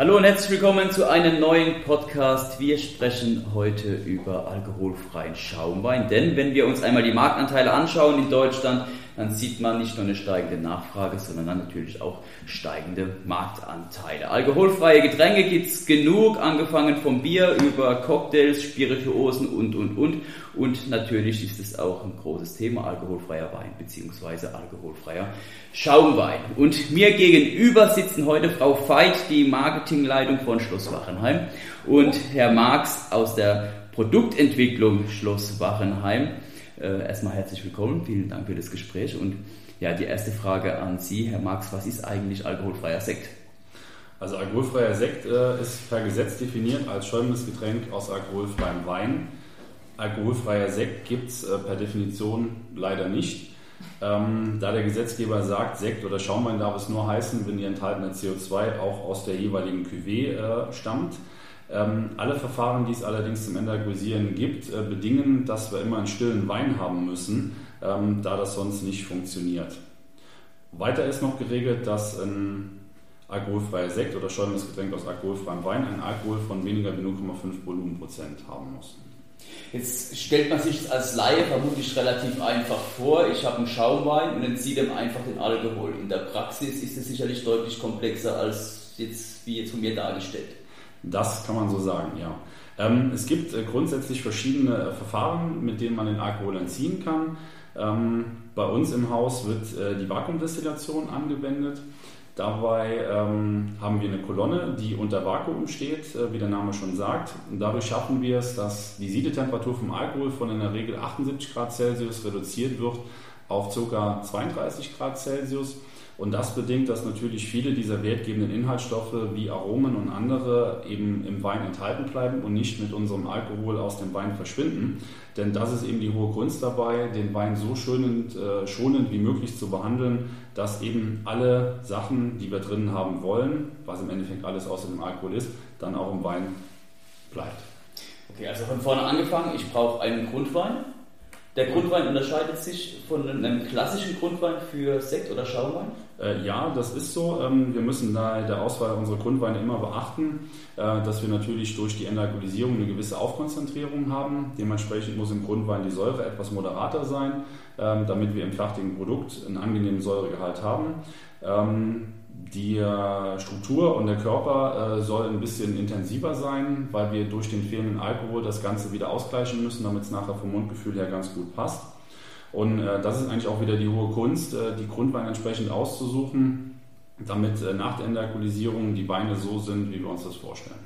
Hallo und herzlich willkommen zu einem neuen Podcast. Wir sprechen heute über alkoholfreien Schaumwein, denn wenn wir uns einmal die Marktanteile anschauen in Deutschland, dann sieht man nicht nur eine steigende Nachfrage, sondern dann natürlich auch steigende Marktanteile. Alkoholfreie Getränke gibt's genug, angefangen vom Bier über Cocktails, Spirituosen und, und, und. Und natürlich ist es auch ein großes Thema, alkoholfreier Wein bzw. alkoholfreier Schaumwein. Und mir gegenüber sitzen heute Frau Veit, die Marketingleitung von Schloss Wachenheim und Herr Marx aus der Produktentwicklung Schloss Wachenheim. Äh, erstmal herzlich willkommen, vielen Dank für das Gespräch. Und ja, die erste Frage an Sie, Herr Marx, was ist eigentlich alkoholfreier Sekt? Also alkoholfreier Sekt äh, ist per Gesetz definiert als schäumendes Getränk aus alkoholfreiem Wein. Alkoholfreier Sekt gibt es äh, per Definition leider nicht. Ähm, da der Gesetzgeber sagt, Sekt oder Schaumwein darf es nur heißen, wenn die enthaltene CO2 auch aus der jeweiligen Cuvée äh, stammt. Ähm, alle Verfahren, die es allerdings zum Endargosieren gibt, äh, bedingen, dass wir immer einen stillen Wein haben müssen, ähm, da das sonst nicht funktioniert. Weiter ist noch geregelt, dass ein alkoholfreier Sekt oder schäumendes Getränk aus alkoholfreiem Wein einen Alkohol von weniger wie 0,5 Volumenprozent haben muss. Jetzt stellt man sich als Laie vermutlich relativ einfach vor, ich habe einen Schaumwein und entziehe dem einfach den Alkohol. In der Praxis ist es sicherlich deutlich komplexer als jetzt, wie jetzt von mir dargestellt. Das kann man so sagen, ja. Ähm, es gibt äh, grundsätzlich verschiedene äh, Verfahren, mit denen man den Alkohol entziehen kann. Ähm, bei uns im Haus wird äh, die Vakuumdestillation angewendet. Dabei ähm, haben wir eine Kolonne, die unter Vakuum steht, äh, wie der Name schon sagt. Und dadurch schaffen wir es, dass die Siedetemperatur vom Alkohol von in der Regel 78 Grad Celsius reduziert wird auf ca. 32 Grad Celsius. Und das bedingt, dass natürlich viele dieser wertgebenden Inhaltsstoffe wie Aromen und andere eben im Wein enthalten bleiben und nicht mit unserem Alkohol aus dem Wein verschwinden. Denn das ist eben die hohe Kunst dabei, den Wein so schonend, äh, schonend wie möglich zu behandeln, dass eben alle Sachen, die wir drin haben wollen, was im Endeffekt alles außer dem Alkohol ist, dann auch im Wein bleibt. Okay, also von vorne angefangen, ich brauche einen Grundwein. Der Grundwein unterscheidet sich von einem klassischen Grundwein für Sekt oder Schaumwein? Äh, ja, das ist so. Ähm, wir müssen da der Auswahl unserer Grundweine immer beachten, äh, dass wir natürlich durch die Entalkoholisierung eine gewisse Aufkonzentrierung haben. Dementsprechend muss im Grundwein die Säure etwas moderater sein, ähm, damit wir im fertigen Produkt einen angenehmen Säuregehalt haben. Ähm, die äh, Struktur und der Körper äh, soll ein bisschen intensiver sein, weil wir durch den fehlenden Alkohol das Ganze wieder ausgleichen müssen, damit es nachher vom Mundgefühl her ganz gut passt. Und äh, das ist eigentlich auch wieder die hohe Kunst, äh, die Grundweine entsprechend auszusuchen, damit äh, nach der Entalkoholisierung die Weine so sind, wie wir uns das vorstellen.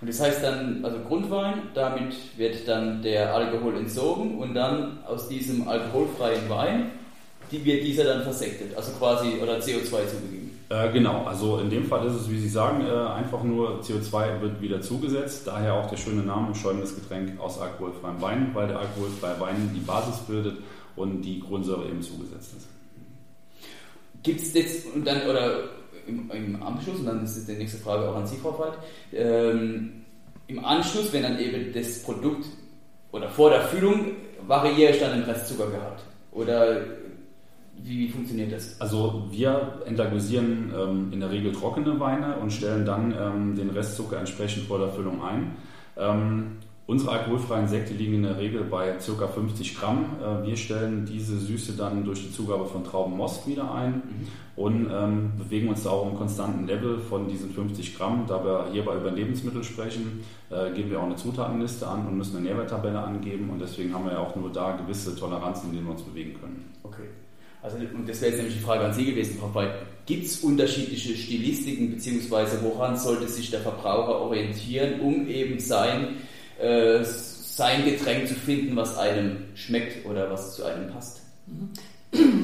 Und das heißt dann, also Grundwein, damit wird dann der Alkohol entzogen und dann aus diesem alkoholfreien Wein die wird dieser dann versektet, also quasi oder CO2 zugegeben. Äh, genau, also in dem Fall ist es, wie Sie sagen, äh, einfach nur CO2 wird wieder zugesetzt. Daher auch der schöne Name schäumendes Getränk aus alkoholfreiem Wein, weil der alkoholfreie Wein die Basis bildet und die Grundsäure eben zugesetzt ist. Gibt es jetzt dann oder im, im, Anschluss, und dann ist die nächste Frage auch an Sie, Frau Veit, ähm, im Anschluss, wenn dann eben das Produkt oder vor der Füllung variiere ich dann den Restzuckergehalt? Oder wie funktioniert das? Also wir entlagosieren ähm, in der Regel trockene Weine und stellen dann ähm, den Restzucker entsprechend vor der Füllung ein. Ähm, unsere alkoholfreien Sekte liegen in der Regel bei ca. 50 Gramm. Äh, wir stellen diese Süße dann durch die Zugabe von Traubenmost wieder ein mhm. und ähm, bewegen uns da auch im konstanten Level von diesen 50 Gramm. Da wir hierbei über Lebensmittel sprechen, äh, geben wir auch eine Zutatenliste an und müssen eine Nährwerttabelle angeben und deswegen haben wir ja auch nur da gewisse Toleranzen, in denen wir uns bewegen können. Also, und das wäre jetzt nämlich die Frage an Sie gewesen, Frau Veit. Gibt es unterschiedliche Stilistiken, beziehungsweise woran sollte sich der Verbraucher orientieren, um eben sein, äh, sein Getränk zu finden, was einem schmeckt oder was zu einem passt? Mhm.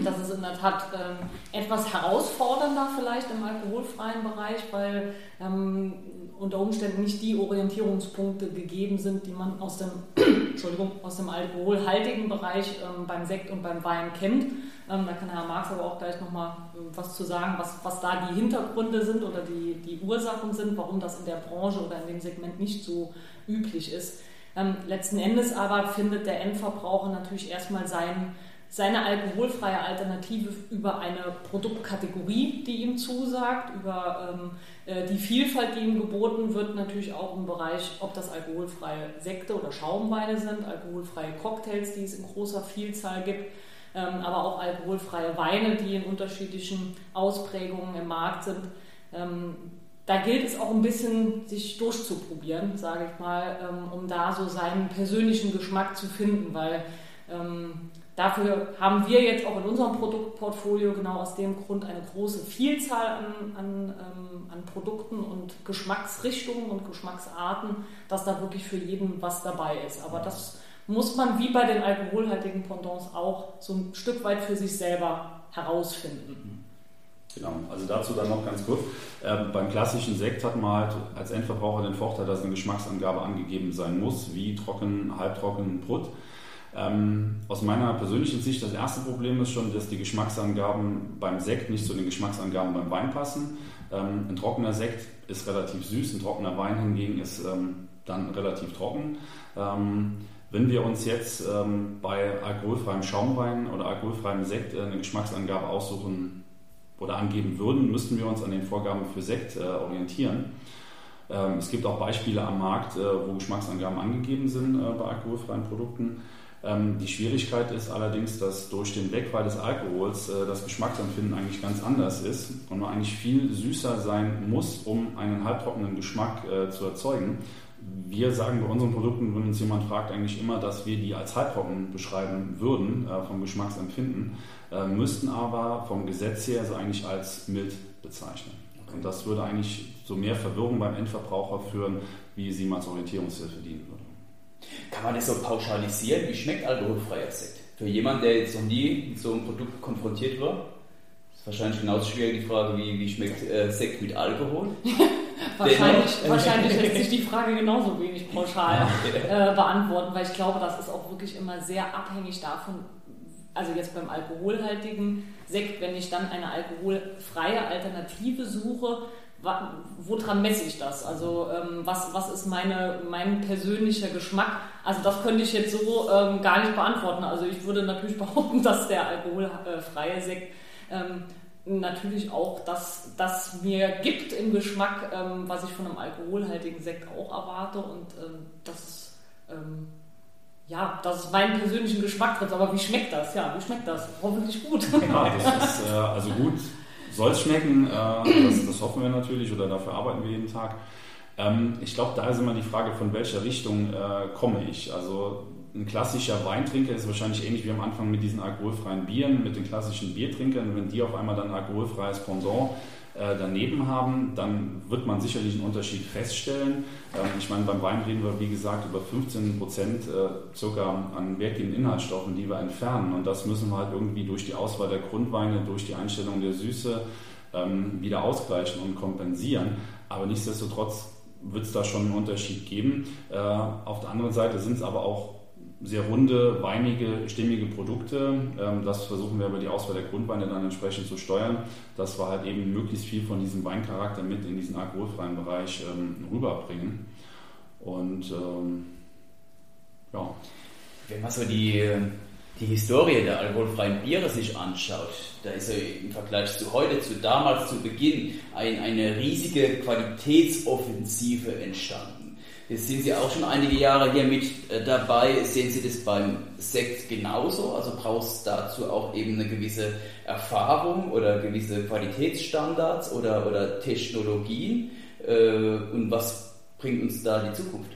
Das ist in der Tat ähm, etwas herausfordernder vielleicht im alkoholfreien Bereich, weil ähm, unter Umständen nicht die Orientierungspunkte gegeben sind, die man aus dem, Entschuldigung, aus dem alkoholhaltigen Bereich ähm, beim Sekt und beim Wein kennt. Ähm, da kann Herr Marx aber auch gleich nochmal äh, was zu sagen, was, was da die Hintergründe sind oder die, die Ursachen sind, warum das in der Branche oder in dem Segment nicht so üblich ist. Ähm, letzten Endes aber findet der Endverbraucher natürlich erstmal seinen seine alkoholfreie Alternative über eine Produktkategorie, die ihm zusagt, über ähm, äh, die Vielfalt, die ihm geboten wird, natürlich auch im Bereich, ob das alkoholfreie Sekte oder Schaumweine sind, alkoholfreie Cocktails, die es in großer Vielzahl gibt, ähm, aber auch alkoholfreie Weine, die in unterschiedlichen Ausprägungen im Markt sind. Ähm, da gilt es auch ein bisschen, sich durchzuprobieren, sage ich mal, ähm, um da so seinen persönlichen Geschmack zu finden, weil ähm, Dafür haben wir jetzt auch in unserem Produktportfolio genau aus dem Grund eine große Vielzahl an, an, ähm, an, Produkten und Geschmacksrichtungen und Geschmacksarten, dass da wirklich für jeden was dabei ist. Aber das muss man wie bei den alkoholhaltigen Pendants auch so ein Stück weit für sich selber herausfinden. Genau, also dazu dann noch ganz kurz. Ähm, beim klassischen Sekt hat man halt als Endverbraucher den Vorteil, dass eine Geschmacksangabe angegeben sein muss, wie trocken, halbtrocken, Brut. Ähm, aus meiner persönlichen Sicht, das erste Problem ist schon, dass die Geschmacksangaben beim Sekt nicht zu den Geschmacksangaben beim Wein passen. Ähm, ein trockener Sekt ist relativ süß, ein trockener Wein hingegen ist ähm, dann relativ trocken. Ähm, wenn wir uns jetzt ähm, bei alkoholfreiem Schaumwein oder alkoholfreiem Sekt äh, eine Geschmacksangabe aussuchen oder angeben würden, müssten wir uns an den Vorgaben für Sekt äh, orientieren. Ähm, es gibt auch Beispiele am Markt, äh, wo Geschmacksangaben angegeben sind äh, bei alkoholfreien Produkten. Ähm, die Schwierigkeit ist allerdings, dass durch den Wegfall des Alkohols äh, das Geschmacksempfinden eigentlich ganz anders ist und man eigentlich viel süßer sein muss, um einen halbtrockenen Geschmack äh, zu erzeugen. Wir sagen bei unseren Produkten, wenn uns jemand fragt, eigentlich immer, dass wir die als halbtrocken beschreiben würden äh, vom Geschmacksempfinden, müssten aber vom Gesetz her also eigentlich als mild bezeichnen. Und das würde eigentlich so mehr Verwirrung beim Endverbraucher führen, wie sie mal als Orientierungshilfe dienen würde. Kann man das so pauschalisieren? Wie schmeckt alkoholfreier Sekt? Für jemanden, der jetzt noch nie mit so einem Produkt konfrontiert war, ist wahrscheinlich genauso schwierig die Frage, wie, wie schmeckt äh, Sekt mit Alkohol? wahrscheinlich, wahrscheinlich lässt sich die Frage genauso wenig pauschal äh, beantworten, weil ich glaube, das ist auch wirklich immer sehr abhängig davon, also jetzt beim alkoholhaltigen Sekt, wenn ich dann eine alkoholfreie Alternative suche, woran messe ich das? Also ähm, was, was ist meine, mein persönlicher Geschmack? Also das könnte ich jetzt so ähm, gar nicht beantworten. Also ich würde natürlich behaupten, dass der alkoholfreie Sekt ähm, natürlich auch das, das mir gibt im Geschmack, ähm, was ich von einem alkoholhaltigen Sekt auch erwarte und ähm, das ähm, ja, das ist meinen persönlichen Geschmack drin. Aber wie schmeckt das? Ja, wie schmeckt das? Hoffentlich gut. Ja, das ist äh, also gut soll es schmecken, äh, das, das, hoffen wir natürlich oder dafür arbeiten wir jeden Tag. Ähm, ich glaube, da ist immer die Frage, von welcher Richtung äh, komme ich. Also ein klassischer Weintrinker ist wahrscheinlich ähnlich wie am Anfang mit diesen alkoholfreien Bieren, mit den klassischen Biertrinkern. Wenn die auf einmal dann alkoholfreies Pendant daneben haben, dann wird man sicherlich einen Unterschied feststellen. Ähm, ich meine, beim Wein reden wir, wie gesagt, über 15 Prozent äh, circa an wertgebenden Inhaltsstoffen, die wir entfernen. Und das müssen wir halt irgendwie durch die Auswahl der Grundweine, durch die Einstellung der Süße ähm, wieder ausgleichen und kompensieren. Aber nichtsdestotrotz wird es da schon einen Unterschied geben. Äh, auf der anderen Seite sind es aber auch sehr runde, weinige, stimmige Produkte. Ähm, das versuchen wir über die Auswahl der Grundweine dann entsprechend zu steuern, dass wir halt eben möglichst viel von diesem Weincharakter mit in diesen alkoholfreien Bereich ähm, rüberbringen. Und ähm, ja. Wenn man so die, die Historie der alkoholfreien Biere sich anschaut, da ist ja im Vergleich zu heute, zu damals, zu Beginn, ein, eine riesige Qualitätsoffensive entstanden. Jetzt sind Sie auch schon einige Jahre hier mit äh, dabei. Sehen Sie das beim Sekt genauso? Also brauchst du dazu auch eben eine gewisse Erfahrung oder gewisse Qualitätsstandards oder, oder Technologien? Äh, und was bringt uns da die Zukunft?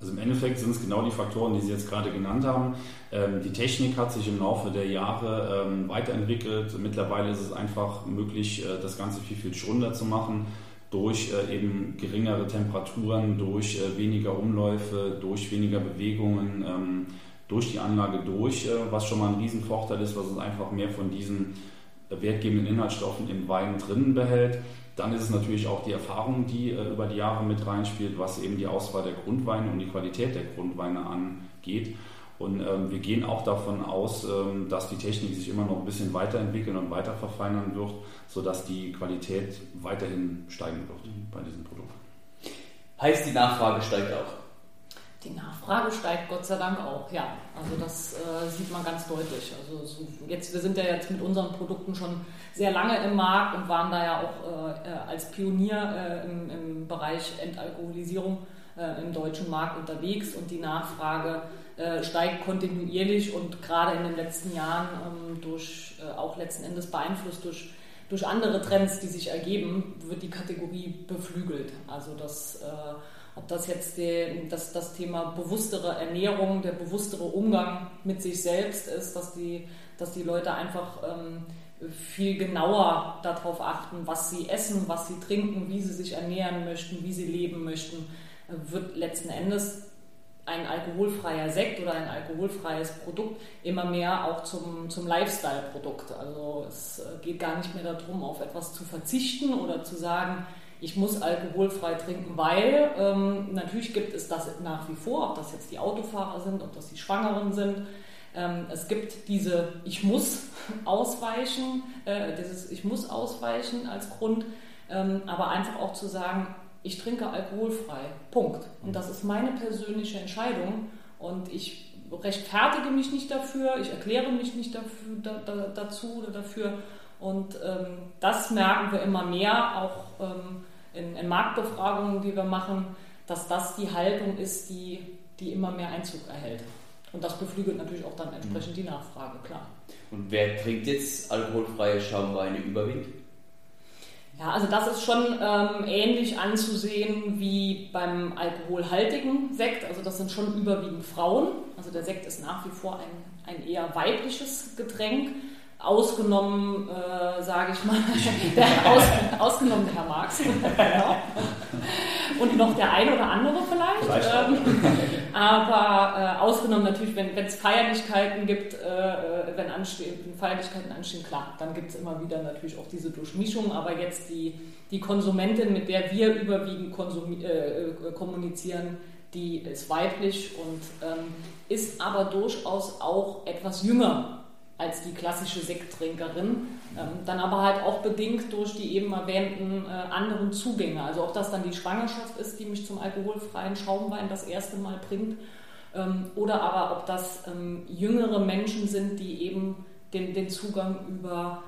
Also im Endeffekt sind es genau die Faktoren, die Sie jetzt gerade genannt haben. Ähm, die Technik hat sich im Laufe der Jahre ähm, weiterentwickelt. Mittlerweile ist es einfach möglich, äh, das Ganze viel, viel schrunder zu machen durch äh, eben geringere Temperaturen, durch äh, weniger Umläufe, durch weniger Bewegungen, ähm, durch die Anlage durch, äh, was schon mal ein Riesenvorteil ist, was uns einfach mehr von diesen wertgebenden Inhaltsstoffen im Wein drinnen behält. Dann ist es natürlich auch die Erfahrung, die über die Jahre mit reinspielt, was eben die Auswahl der Grundweine und die Qualität der Grundweine angeht. Und ähm, wir gehen auch davon aus, ähm, dass die Technik sich immer noch ein bisschen weiterentwickeln und weiter verfeinern wird, sodass die Qualität weiterhin steigen wird mhm. bei diesem Produkt. Heißt, die Nachfrage steigt auch? Die Nachfrage steigt Gott sei Dank auch, ja. Also das äh, sieht man ganz deutlich. Also so jetzt, wir sind ja jetzt mit unseren Produkten schon sehr lange im Markt und waren da ja auch äh, als Pionier äh, im, im, Bereich Entalkoholisierung äh, im deutschen Markt unterwegs und die Nachfrage äh, steigt kontinuierlich und gerade in den letzten Jahren ähm, durch äh, auch letzten Endes beeinflusst durch durch andere Trends, die sich ergeben, wird die Kategorie beflügelt. Also das ob das jetzt die, das, das Thema bewusstere Ernährung, der bewusstere Umgang mit sich selbst ist, dass die, dass die Leute einfach ähm, viel genauer darauf achten, was sie essen, was sie trinken, wie sie sich ernähren möchten, wie sie leben möchten, wird letzten Endes ein alkoholfreier Sekt oder ein alkoholfreies Produkt immer mehr auch zum, zum Lifestyle-Produkt. Also es geht gar nicht mehr darum, auf etwas zu verzichten oder zu sagen, ich muss alkoholfrei trinken, weil ähm, natürlich gibt es das nach wie vor, ob das jetzt die Autofahrer sind, ob das die Schwangeren sind. Ähm, es gibt diese Ich muss ausweichen, äh, dieses Ich muss ausweichen als Grund, ähm, aber einfach auch zu sagen, ich trinke alkoholfrei. Punkt. Und das ist meine persönliche Entscheidung und ich rechtfertige mich nicht dafür, ich erkläre mich nicht dafür, da, da, dazu oder dafür. Und ähm, das merken wir immer mehr, auch ähm, in, in, Marktbefragungen, die wir machen, dass das die Haltung ist, die, die immer mehr Einzug erhält. Und das beflügelt natürlich auch dann entsprechend die Nachfrage, klar. Und wer trinkt jetzt alkoholfreie Schaumweine überwiegend? Ja, also das ist schon ähm, ähnlich anzusehen wie beim alkoholhaltigen Sekt. Also das sind schon überwiegend Frauen. Also der Sekt ist nach wie vor ein, ein eher weibliches Getränk. Ausgenommen, äh, sage ich mal, der, aus, ausgenommen der Herr Marx. genau. Und noch der eine oder andere vielleicht. Ähm, aber äh, ausgenommen natürlich, wenn es Feierlichkeiten gibt, äh, äh, wenn, anstehen, Feierlichkeiten anstehen, klar, dann gibt es immer wieder natürlich auch diese Durchmischung. Aber jetzt die, die Konsumentin, mit der wir überwiegend äh, äh, kommunizieren, die ist weiblich und ähm, ist aber durchaus auch etwas jünger als die klassische Sekttrinkerin. Ähm, dann aber halt auch bedingt durch die eben erwähnten äh, anderen Zugänge. Also ob das dann die Schwangerschaft ist, die mich zum alkoholfreien Schaumwein das erste Mal bringt, ähm, oder aber ob das ähm, jüngere Menschen sind, die eben den, den Zugang über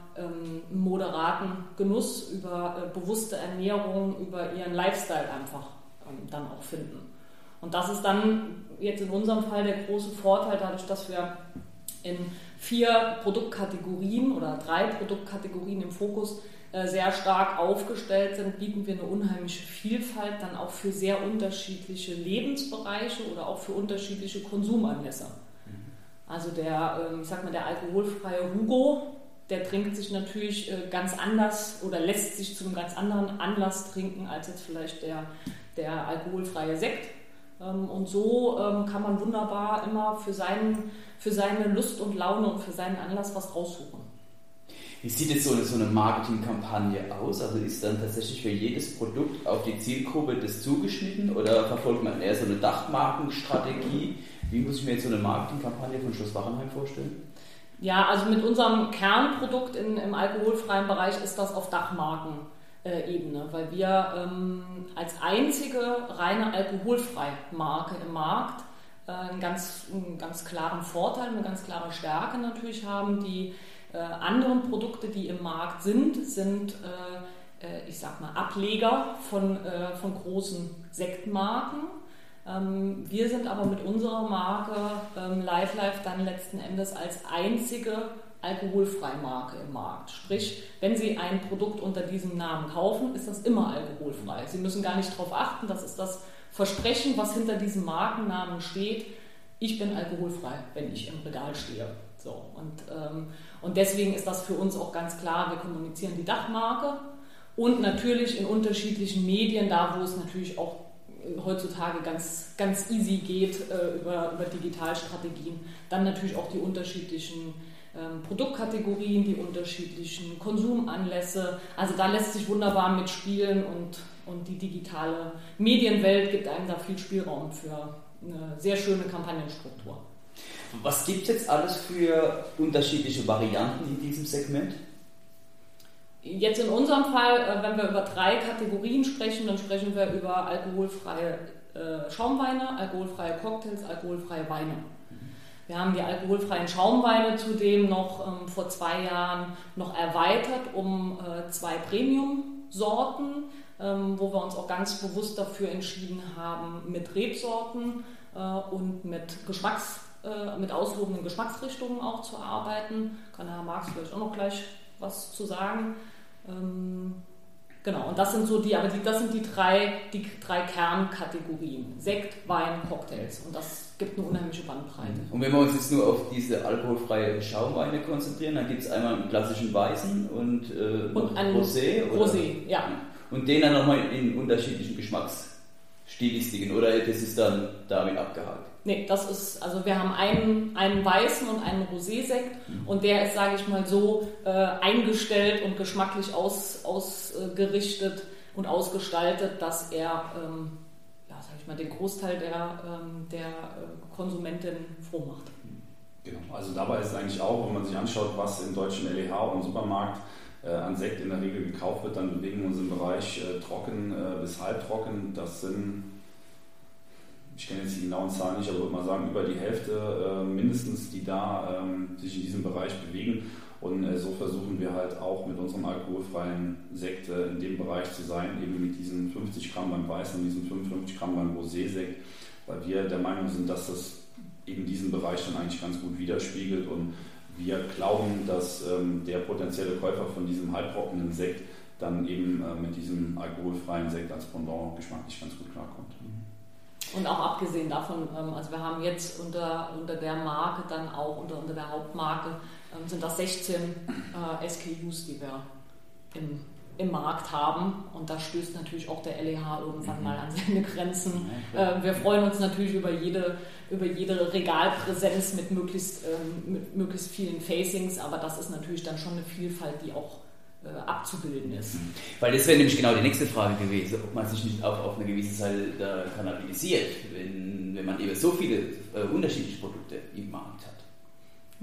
moderaten Genuss, über äh, bewusste Ernährung, über ihren Lifestyle einfach dann auch finden. Und das ist dann jetzt in unserem Fall der große Vorteil, dadurch, dass wir in vier Produktkategorien oder drei Produktkategorien im Fokus äh, sehr stark aufgestellt sind, bieten wir eine unheimliche Vielfalt dann auch für sehr unterschiedliche Lebensbereiche oder auch für unterschiedliche Konsumanlässe. Mhm. Also der, ähm, ich sag mal, der alkoholfreie Hugo, der trinkt sich natürlich äh, ganz anders oder lässt sich zu einem ganz anderen Anlass trinken als jetzt vielleicht der, der alkoholfreie Sekt. Ähm, und so ähm, kann man wunderbar immer für seinen für seine Lust und Laune und für seinen Anlass was raussuchen. Wie sieht jetzt so eine, so eine Marketingkampagne aus? Also ist dann tatsächlich für jedes Produkt auf die Zielgruppe das zugeschnitten oder verfolgt man eher so eine Dachmarkenstrategie? Wie muss ich mir jetzt so eine Marketingkampagne von Schloss Wachenheim vorstellen? Ja, also mit unserem Kernprodukt in, im alkoholfreien Bereich ist das auf Dachmarkenebene, weil wir ähm, als einzige reine alkoholfreie Marke im Markt äh, einen ganz, einen ganz klaren Vorteil, eine ganz klare Stärke natürlich haben. Die äh, anderen Produkte, die im Markt sind, sind, äh, äh ich sag mal, Ableger von, äh, von großen Sektmarken. Ähm, wir sind aber mit unserer Marke ähm, Life Life dann letzten Endes als einzige Alkoholfreimarke im Markt. Sprich, wenn Sie ein Produkt unter diesem Namen kaufen, ist das immer alkoholfrei. Sie müssen gar nicht darauf achten, das ist das Versprechen, was hinter diesem Markennamen steht, ich bin alkoholfrei, wenn ich im Regal stehe. So, und, ähm, und deswegen ist das für uns auch ganz klar, wir kommunizieren die Dachmarke und natürlich in unterschiedlichen Medien, da wo es natürlich auch äh, heutzutage ganz, ganz easy geht äh, über, über Digitalstrategien, dann natürlich auch die unterschiedlichen ähm, Produktkategorien, die unterschiedlichen Konsumanlässe. Also da lässt sich wunderbar mitspielen und und die digitale Medienwelt gibt einem da viel Spielraum für eine sehr schöne Kampagnenstruktur. Was gibt es jetzt alles für unterschiedliche Varianten in diesem Segment? Jetzt in unserem Fall, äh, wenn wir über drei Kategorien sprechen, dann sprechen wir über alkoholfreie äh, Schaumweine, alkoholfreie Cocktails, alkoholfreie Weine. Wir haben die alkoholfreien Schaumweine zudem noch ähm, vor zwei Jahren noch erweitert um äh, zwei Premium-Sorten, wo wir uns auch ganz bewusst dafür entschieden haben, mit Rebsorten äh, und mit Geschmacks, äh, mit ausgewogenen Geschmacksrichtungen auch zu arbeiten. Kann Herr Marx vielleicht auch noch gleich was zu sagen. Ähm, genau, und das sind so die, aber die, das sind die drei, die drei Kernkategorien. Sekt, Wein, Cocktails. Und das gibt eine unheimliche Bandbreite. Und wenn wir uns jetzt nur auf diese alkoholfreie Schaumweine konzentrieren, dann gibt es einmal einen klassischen Weißen und, äh, und einen Rosé. Oder? Rosé, ja. Und den dann nochmal in unterschiedlichen Geschmacksstilistiken oder das ist dann damit abgehakt? Nee, das ist, also wir haben einen, einen weißen und einen Rosé-Sekt mhm. und der ist, sage ich mal, so äh, eingestellt und geschmacklich aus, ausgerichtet und ausgestaltet, dass er, ähm, ja, sag ich mal, den Großteil der, ähm, der äh, Konsumentin froh macht. Genau, also dabei ist es eigentlich auch, wenn man sich anschaut, was im deutschen LEH und Supermarkt an Sekt in der Regel gekauft wird, dann bewegen wir uns im Bereich äh, trocken äh, bis halbtrocken. Das sind ich kenne jetzt die genauen Zahlen nicht, aber würde mal sagen, über die Hälfte äh, mindestens, die da ähm, sich in diesem Bereich bewegen. Und äh, so versuchen wir halt auch mit unserem alkoholfreien Sekt äh, in dem Bereich zu sein, eben mit diesen 50 Gramm beim Weißen und diesen 55 Gramm beim Rosé-Sekt, weil wir der Meinung sind, dass das eben diesen Bereich dann eigentlich ganz gut widerspiegelt und wir glauben, dass ähm, der potenzielle Käufer von diesem halbtrockenen Sekt dann eben äh, mit diesem alkoholfreien Sekt als Pendant geschmacklich ganz gut klarkommt. Und auch abgesehen davon, ähm, also wir haben jetzt unter, unter der Marke dann auch, unter, unter der Hauptmarke, ähm, sind das 16 äh, SKUs, die wir im, im Markt haben. Und da stößt natürlich auch der LEH irgendwann mhm. mal an seine Grenzen. Äh, wir freuen uns natürlich über jede, über jede Regalpräsenz mit möglichst, ähm, mit möglichst vielen Facings, aber das ist natürlich dann schon eine Vielfalt, die auch äh, abzubilden ist. Weil das wäre nämlich genau die nächste Frage gewesen, ob man sich nicht auch auf eine gewisse Zeit da kanalisiert, wenn, wenn man eben so viele äh, unterschiedliche Produkte im Markt hat.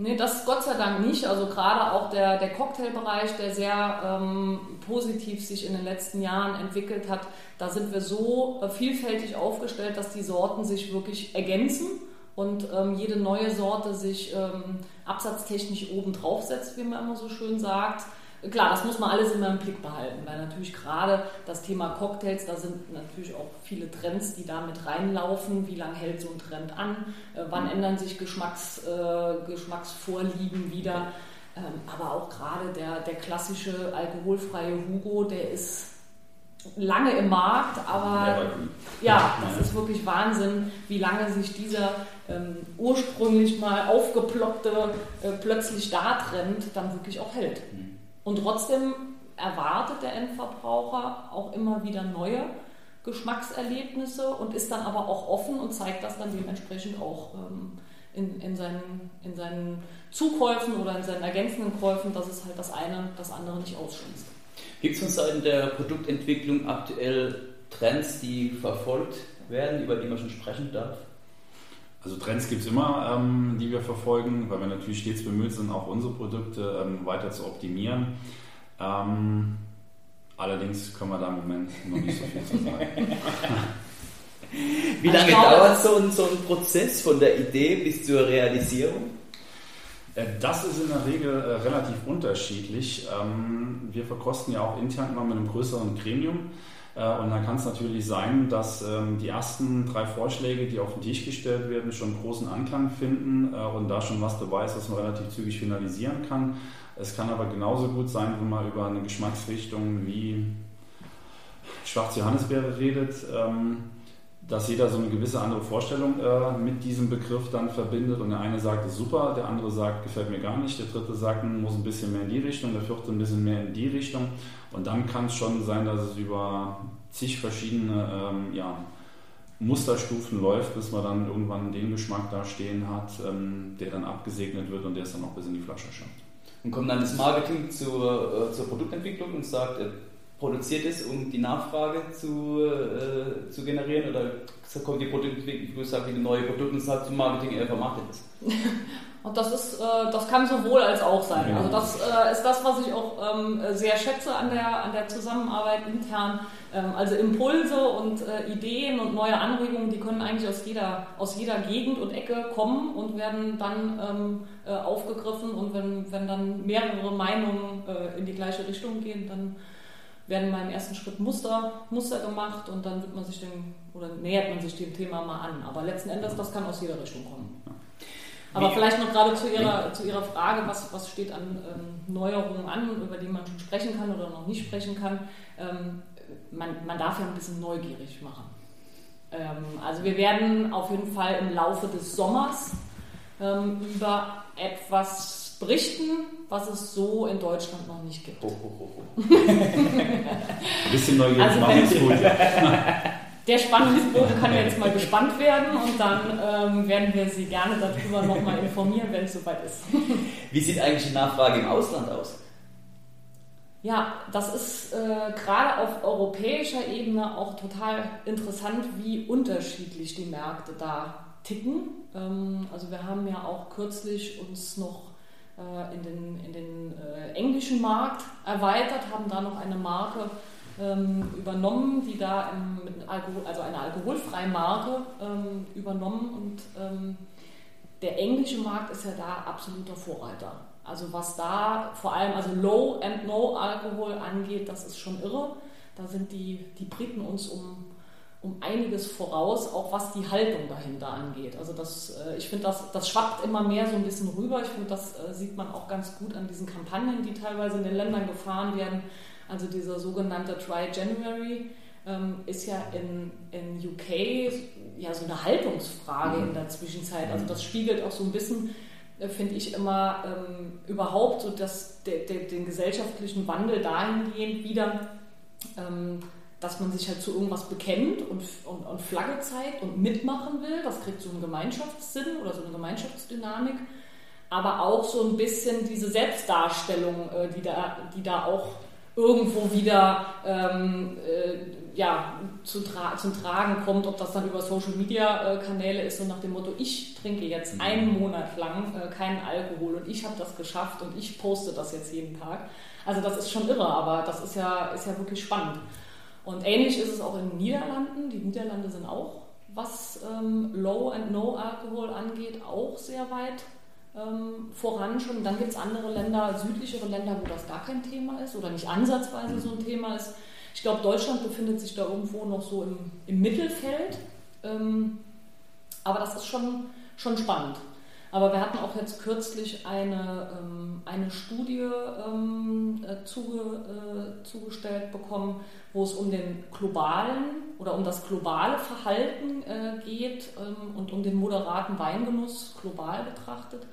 Nee, das Gott sei Dank nicht. Also gerade auch der, der Cocktailbereich, der sehr ähm, positiv sich in den letzten Jahren entwickelt hat, da sind wir so äh, vielfältig aufgestellt, dass die Sorten sich wirklich ergänzen und ähm, jede neue Sorte sich ähm, absatztechnisch oben drauf setzt, wie man immer so schön sagt. Klar, das muss man alles immer im Blick behalten, weil natürlich gerade das Thema Cocktails, da sind natürlich auch viele Trends, die da mit reinlaufen. Wie lange hält so ein Trend an? Äh, wann mhm. ändern sich Geschmacks, äh, Geschmacksvorlieben wieder? Ähm, aber auch gerade der, der klassische alkoholfreie Hugo, der ist lange im Markt, aber ja, das ist wirklich Wahnsinn, wie lange sich dieser ähm, ursprünglich mal aufgeploppte äh, plötzlich da Trend dann wirklich auch hält. Mhm. Und trotzdem erwartet der Endverbraucher auch immer wieder neue Geschmackserlebnisse und ist dann aber auch offen und zeigt das dann dementsprechend auch ähm, in, in, seinen, in seinen Zukäufen oder in seinen ergänzenden Käufen, dass es halt das eine das andere nicht ausschließt. Gibt es von Seiten der Produktentwicklung aktuell Trends, die verfolgt werden, über die man schon sprechen darf? Also Trends gibt es immer, ähm, die wir verfolgen, weil wir natürlich stets bemüht sind, auch unsere Produkte ähm, weiter zu optimieren. Ähm, allerdings können wir da im Moment noch nicht so viel zu sagen. Wie lange dauert so ein, so ein Prozess von der Idee bis zur Realisierung? Äh, das ist in der Regel äh, relativ unterschiedlich. Ähm, wir verkosten ja auch intern immer mit einem größeren Gremium. Äh, und dann kann es natürlich sein, dass ähm, die ersten drei Vorschläge, die auf den Tisch gestellt werden, schon großen Anklang finden äh, und da schon was dabei ist, was man relativ zügig finalisieren kann. Es kann aber genauso gut sein, wenn man über eine Geschmacksrichtung wie schwarze Johannisbeere redet, ähm, dass jeder so eine gewisse andere Vorstellung äh, mit diesem Begriff dann verbindet. Und der eine sagt, ist super, der andere sagt, gefällt mir gar nicht, der dritte sagt, muss ein bisschen mehr in die Richtung, der vierte ein bisschen mehr in die Richtung. Und dann kann es schon sein, dass es über zig verschiedene ähm, ja, Musterstufen läuft, bis man dann irgendwann den Geschmack da stehen hat, ähm, der dann abgesegnet wird und der es dann auch bis in die Flasche schafft. Und kommt dann das Marketing zur, äh, zur Produktentwicklung und sagt, äh, produziert es, um die Nachfrage zu, äh, zu generieren? Oder kommt die Produktentwicklung, sagt, eine neue Produkte und sagt zum Marketing, er vermarktet es? Und das ist, äh, das kann sowohl als auch sein. Also das äh, ist das, was ich auch ähm, sehr schätze an der, an der Zusammenarbeit intern. Ähm, also Impulse und äh, Ideen und neue Anregungen, die können eigentlich aus jeder, aus jeder Gegend und Ecke kommen und werden dann ähm, äh, aufgegriffen. Und wenn, wenn dann mehrere Meinungen in die gleiche Richtung gehen, dann werden mal im ersten Schritt Muster, Muster gemacht und dann wird man sich dem oder nähert man sich dem Thema mal an. Aber letzten Endes, das kann aus jeder Richtung kommen. Aber Wie? vielleicht noch gerade zu Ihrer, zu Ihrer Frage, was, was steht an ähm, Neuerungen an, über die man schon sprechen kann oder noch nicht sprechen kann. Ähm, man, man darf ja ein bisschen neugierig machen. Ähm, also wir werden auf jeden Fall im Laufe des Sommers ähm, über etwas berichten, was es so in Deutschland noch nicht gibt. Ho, ho, ho, ein bisschen neugierig also machen ist gut. der Spannungsbogen kann jetzt mal gespannt werden und dann ähm, werden wir Sie gerne darüber nochmal informieren, wenn es soweit ist. Wie sieht eigentlich die Nachfrage im Ausland aus? Ja, das ist äh, gerade auf europäischer Ebene auch total interessant, wie unterschiedlich die Märkte da ticken. Ähm, also wir haben ja auch kürzlich uns noch in den, in den äh, englischen Markt erweitert, haben da noch eine Marke ähm, übernommen, die da im, Alkohol, also eine alkoholfreie Marke ähm, übernommen und ähm, der englische Markt ist ja da absoluter Vorreiter. Also was da vor allem also Low and No Alkohol angeht, das ist schon irre. Da sind die, die Briten uns um, um einiges voraus, auch was die Haltung dahinter angeht. Also das, äh, ich finde, das, das schwappt immer mehr so ein bisschen rüber. Ich finde, das äh, sieht man auch ganz gut an diesen Kampagnen, die teilweise in den Ländern gefahren werden also dieser sogenannte Try January ähm, ist ja in, in UK ja so eine Haltungsfrage mhm. in der Zwischenzeit. Also das spiegelt auch so ein bisschen, äh, finde ich, immer ähm, überhaupt so das, de, de, den gesellschaftlichen Wandel dahingehend wieder, ähm, dass man sich halt zu irgendwas bekennt und, und, und Flagge zeigt und mitmachen will. Das kriegt so einen Gemeinschaftssinn oder so eine Gemeinschaftsdynamik aber auch so ein bisschen diese Selbstdarstellung, äh, die, da, die da auch irgendwo wieder ähm, äh, ja, zu tra zum Tragen kommt, ob das dann über Social Media äh, Kanäle ist, so nach dem Motto, ich trinke jetzt mhm. einen Monat lang äh, keinen Alkohol und ich habe das geschafft und ich poste das jetzt jeden Tag. Also das ist schon irre, aber das ist ja, ist ja wirklich spannend. Und ähnlich ist es auch in den Niederlanden. Die Niederlande sind auch, was ähm, Low and No Alkohol angeht, auch sehr weit ähm, voran schon. Dann gibt es andere Länder, südlichere Länder, wo das gar kein Thema ist oder nicht ansatzweise so ein Thema ist. Ich glaube, Deutschland befindet sich da irgendwo noch so im, im Mittelfeld. Ähm, aber das ist schon, schon spannend. Aber wir hatten auch jetzt kürzlich eine, ähm, eine Studie ähm, äh, zuge, äh, zugestellt bekommen, wo es um den globalen oder um das globale Verhalten äh, geht ähm, und um den moderaten Weingenuss global betrachtet.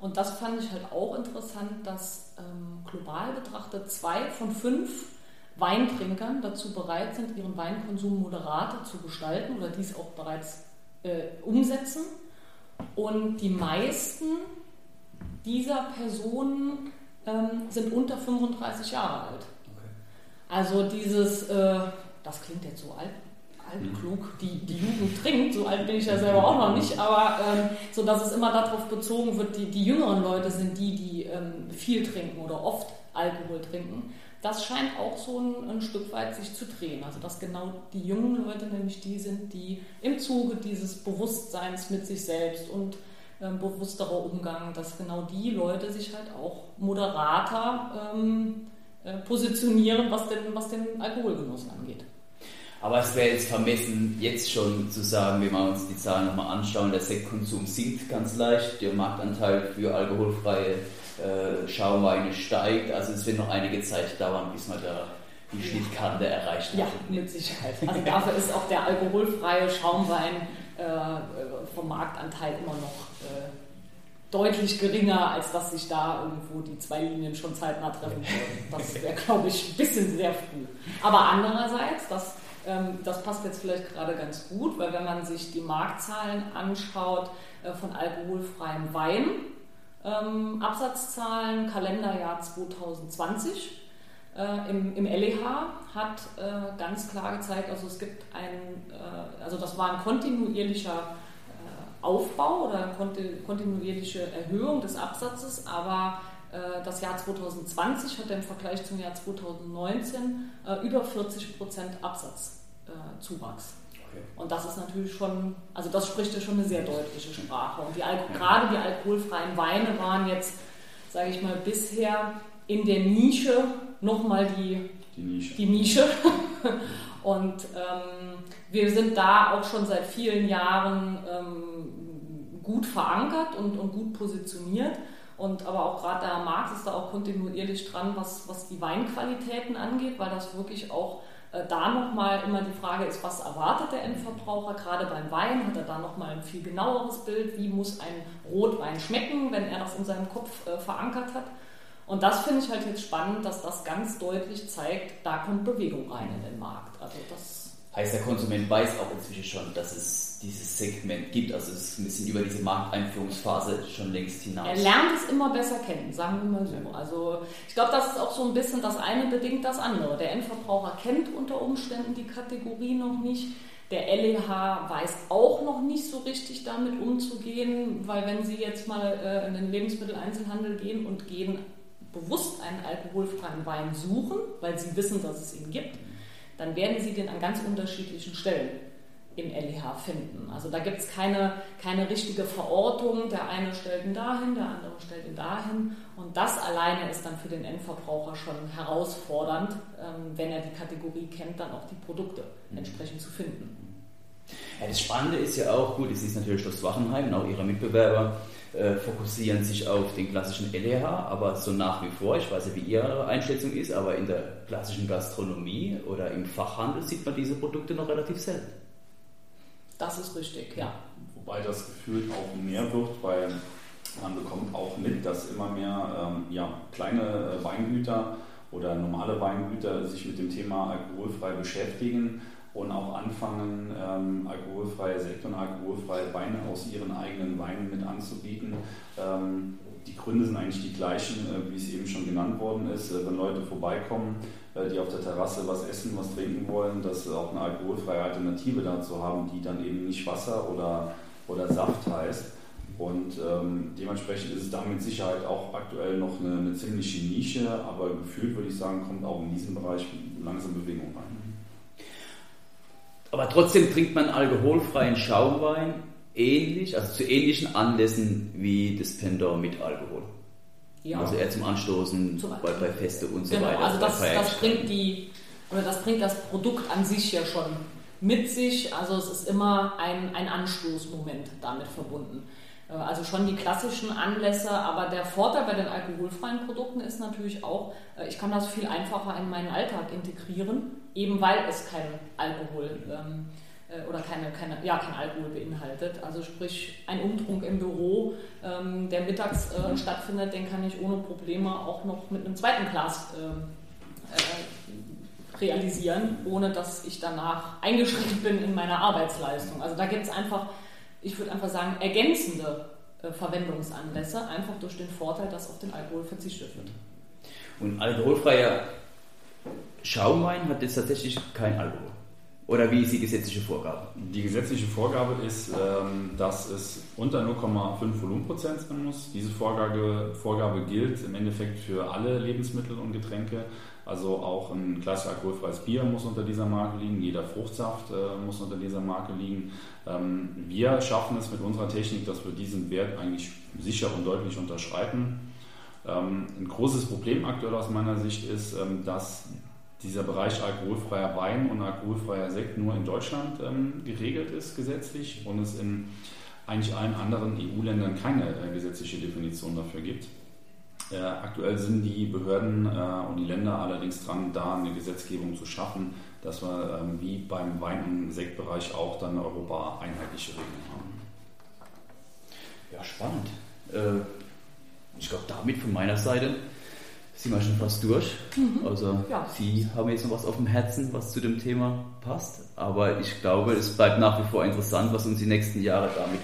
Und das fand ich halt auch interessant, dass ähm, global betrachtet zwei von fünf Weintrinkern dazu bereit sind, ihren Weinkonsum moderater zu gestalten oder dies auch bereits äh, umsetzen. Und die meisten dieser Personen ähm, sind unter 35 Jahre alt. Okay. Also dieses, äh, das klingt jetzt so alt, altklug, mhm. die, die Jugend trinkt, so alt bin ich ja selber auch noch nicht, aber ähm, so dass es immer darauf bezogen wird, die, die jüngeren Leute sind die, die ähm, viel trinken oder oft Alkohol trinken. Das scheint auch so ein, ein, Stück weit sich zu drehen. Also dass genau die jungen Leute nämlich die sind, die im Zuge dieses Bewusstseins mit sich selbst und ähm, bewussterer Umgang, dass genau die Leute sich halt auch moderater ähm, äh, positionieren, was den, was den Alkoholgenuss angeht. Aber es wäre jetzt vermessen, jetzt schon zu sagen, wenn wir uns die Zahlen nochmal anschauen, der Sektkonsum sinkt ganz leicht, der Marktanteil für alkoholfreie äh, Schaumweine steigt. Also es wird noch einige Zeit dauern, bis man da die Schnittkante erreicht hat. Ja, mit Sicherheit. Also dafür ist auch der alkoholfreie Schaumwein äh, vom Marktanteil immer noch äh, deutlich geringer, als dass sich da irgendwo die zwei Linien schon zeitnah treffen würden. Das wäre, glaube ich, ein bisschen sehr früh. Aber andererseits, das ähm, das passt jetzt vielleicht gerade ganz gut, weil wenn man sich die Marktzahlen anschaut äh, von alkoholfreiem Wein, ähm, Absatzzahlen Kalenderjahr 2020 äh, im, im LEH hat äh, ganz klar gezeigt, also es gibt ein, also das war ein kontinuierlicher Aufbau oder kontinuierliche Erhöhung des Absatzes, aber äh, das Jahr 2020 hatte im Vergleich zum Jahr 2019 äh, über 40 Prozent Absatzzuwachs. Und das ist natürlich schon, also das spricht ja schon eine sehr deutliche Sprache. Und die gerade die alkoholfreien Weine waren jetzt, sage ich mal, bisher in der Nische nochmal die, die Nische. Die Nische. Und ähm, wir sind da auch schon seit vielen Jahren ähm, gut verankert und, und gut positioniert. Und aber auch gerade der Markt ist da auch kontinuierlich dran, was, was die Weinqualitäten angeht, weil das wirklich auch da nochmal immer die Frage ist, was erwartet der Endverbraucher? Gerade beim Wein hat er da nochmal ein viel genaueres Bild. Wie muss ein Rotwein schmecken, wenn er das in seinem Kopf äh, verankert hat? Und das finde ich halt jetzt spannend, dass das ganz deutlich zeigt, da kommt Bewegung rein in den Markt. Also das heißt, der Konsument weiß auch inzwischen schon, dass es dieses Segment gibt. Also es ist ein bisschen über diese Markteinführungsphase schon längst hinaus. Er lernt es immer besser kennen, sagen wir mal so. Also ich glaube, das ist auch so ein bisschen das eine bedingt das andere. Der Endverbraucher kennt unter Umständen die Kategorie noch nicht. Der LEH weiß auch noch nicht so richtig damit umzugehen, weil wenn Sie jetzt mal äh, in den Lebensmitteleinzelhandel gehen und gehen bewusst einen alkoholfreien Wein suchen, weil Sie wissen, dass es ihn gibt, dann werden Sie den an ganz unterschiedlichen Stellen im LEH finden. Also da gibt es keine, keine richtige Verortung. Der eine stellt ihn dahin, der andere stellt ihn dahin. Und das alleine ist dann für den Endverbraucher schon herausfordernd, ähm, wenn er die Kategorie kennt, dann auch die Produkte mhm. entsprechend zu finden. Ja, das Spannende ist ja auch, gut, es ist natürlich Schloss Wachenheim und auch ihre Mitbewerber äh, fokussieren sich auf den klassischen LEH, aber so nach wie vor, ich weiß nicht, wie Ihre Einschätzung ist, aber in der klassischen Gastronomie oder im Fachhandel sieht man diese Produkte noch relativ selten. Das ist richtig, ja. Wobei das gefühlt auch mehr wird, weil man bekommt auch mit, dass immer mehr ähm, ja, kleine äh, Weingüter oder normale Weingüter sich mit dem Thema alkoholfrei beschäftigen und auch anfangen, ähm, alkoholfreie Sekte und alkoholfreie Weine aus ihren eigenen Weinen mit anzubieten. Ähm, die Gründe sind eigentlich die gleichen, äh, wie es eben schon genannt worden ist. Äh, wenn Leute vorbeikommen, äh, die auf der Terrasse was essen, was trinken wollen, dass auch eine alkoholfreie Alternative dazu haben, die dann eben nicht Wasser oder, oder Saft heißt. Und ähm, dementsprechend ist es da mit Sicherheit auch aktuell noch eine, eine ziemliche Nische, aber gefühlt würde ich sagen, kommt auch in diesem Bereich langsam Bewegung rein. Aber trotzdem trinkt man alkoholfreien Schaumwein ähnlich, also zu ähnlichen Anlässen wie das Pendant mit Alkohol. Ja. Also eher zum Anstoßen zum bei, bei Feste und so genau, weiter. Also das, das bringt die oder das bringt das Produkt an sich ja schon mit sich. Also es ist immer ein, ein Anstoßmoment damit verbunden. Äh, also schon die klassischen Anlässe, aber der Vorteil bei den alkoholfreien Produkten ist natürlich auch, äh, ich kann das viel einfacher in meinen Alltag integrieren, eben weil es keinen Alkohol ähm, äh, oder keine, keine, ja, kein Alkohol beinhaltet. Also sprich, ein Umtrunk im Büro, ähm, der mittags äh, stattfindet, den kann ich ohne Probleme auch noch mit einem zweiten Glas äh, äh, realisieren, ohne dass ich danach eingeschränkt bin in meiner Arbeitsleistung. Also da gibt es einfach ich würde einfach sagen, ergänzende äh, Verwendungsanlässe, einfach durch den Vorteil, dass auf den Alkohol verzichtet wird. Und alkoholfreier Schaumwein hat jetzt tatsächlich kein Alkohol. Oder wie ist die gesetzliche Vorgabe? Die gesetzliche Vorgabe ist, ähm, dass es unter 0,5 Volumenprozent sein muss. Diese Vorgabe, Vorgabe gilt im Endeffekt für alle Lebensmittel und Getränke. Also auch ein klassisch alkoholfreies Bier muss unter dieser Marke liegen, jeder Fruchtsaft äh, muss unter dieser Marke liegen. Ähm, wir schaffen es mit unserer Technik, dass wir diesen Wert eigentlich sicher und deutlich unterschreiten. Ähm, ein großes Problem aktuell aus meiner Sicht ist, ähm, dass dieser Bereich alkoholfreier Wein und alkoholfreier Sekt nur in Deutschland ähm, geregelt ist gesetzlich und es in eigentlich allen anderen EU-Ländern keine äh, gesetzliche Definition dafür gibt. Äh, aktuell sind die Behörden äh, und die Länder allerdings dran, da eine Gesetzgebung zu schaffen, dass wir ähm, wie beim Wein- und Sektbereich auch dann Europa einheitliche Regeln haben. Ja, spannend. Äh, ich glaube, damit von meiner Seite sind wir schon fast durch. Mhm. Also ja. Sie haben jetzt noch was auf dem Herzen, was zu dem Thema passt. Aber ich glaube, es bleibt nach wie vor interessant, was uns die nächsten Jahre damit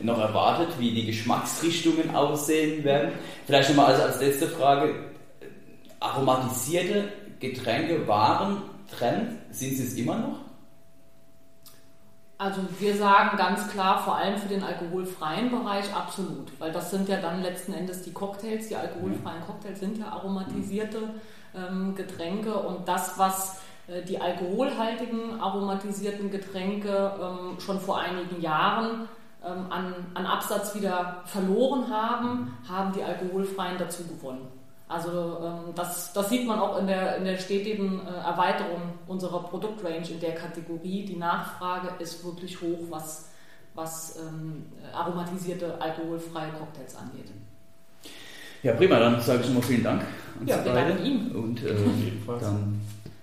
noch erwartet, wie die Geschmacksrichtungen aussehen werden. Vielleicht nochmal also als letzte Frage, aromatisierte Getränke waren Trend, sind sie es immer noch? Also wir sagen ganz klar, vor allem für den alkoholfreien Bereich absolut, weil das sind ja dann letzten Endes die Cocktails, die alkoholfreien Cocktails sind ja aromatisierte ähm, Getränke. Und das, was äh, die alkoholhaltigen aromatisierten Getränke ähm, schon vor einigen Jahren ähm, an, an Absatz wieder verloren haben, haben die alkoholfreien dazu gewonnen. Also ähm, das, das sieht man auch in der, in der stetigen äh, Erweiterung unserer Produktrange in der Kategorie. Die Nachfrage ist wirklich hoch, was, was ähm, aromatisierte alkoholfreie Cocktails angeht. Ja, prima, dann sage ich schon mal vielen Dank an ja, beide. Ihnen. Und äh, dann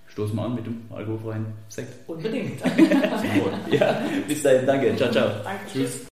stoßen wir an mit dem alkoholfreien Sekt. Unbedingt. ja, bis dahin, danke, ciao, ciao. Danke, tschüss.